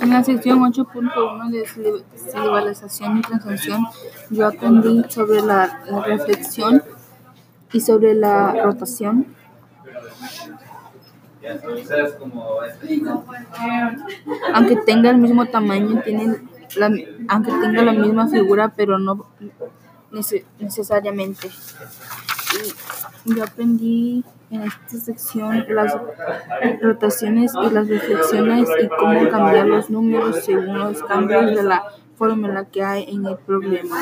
En la sección ocho punto uno de civilización y transacción yo aprendí sobre la, reflexión y sobre la rotación. Aunque tenga el mismo tamaño, tienen la, aunque tenga la misma figura, pero no nece- necesariamente. Yo aprendí en esta sección las rotaciones y las reflexiones y cómo cambiar los números según los cambios de la fórmula que hay en el problema.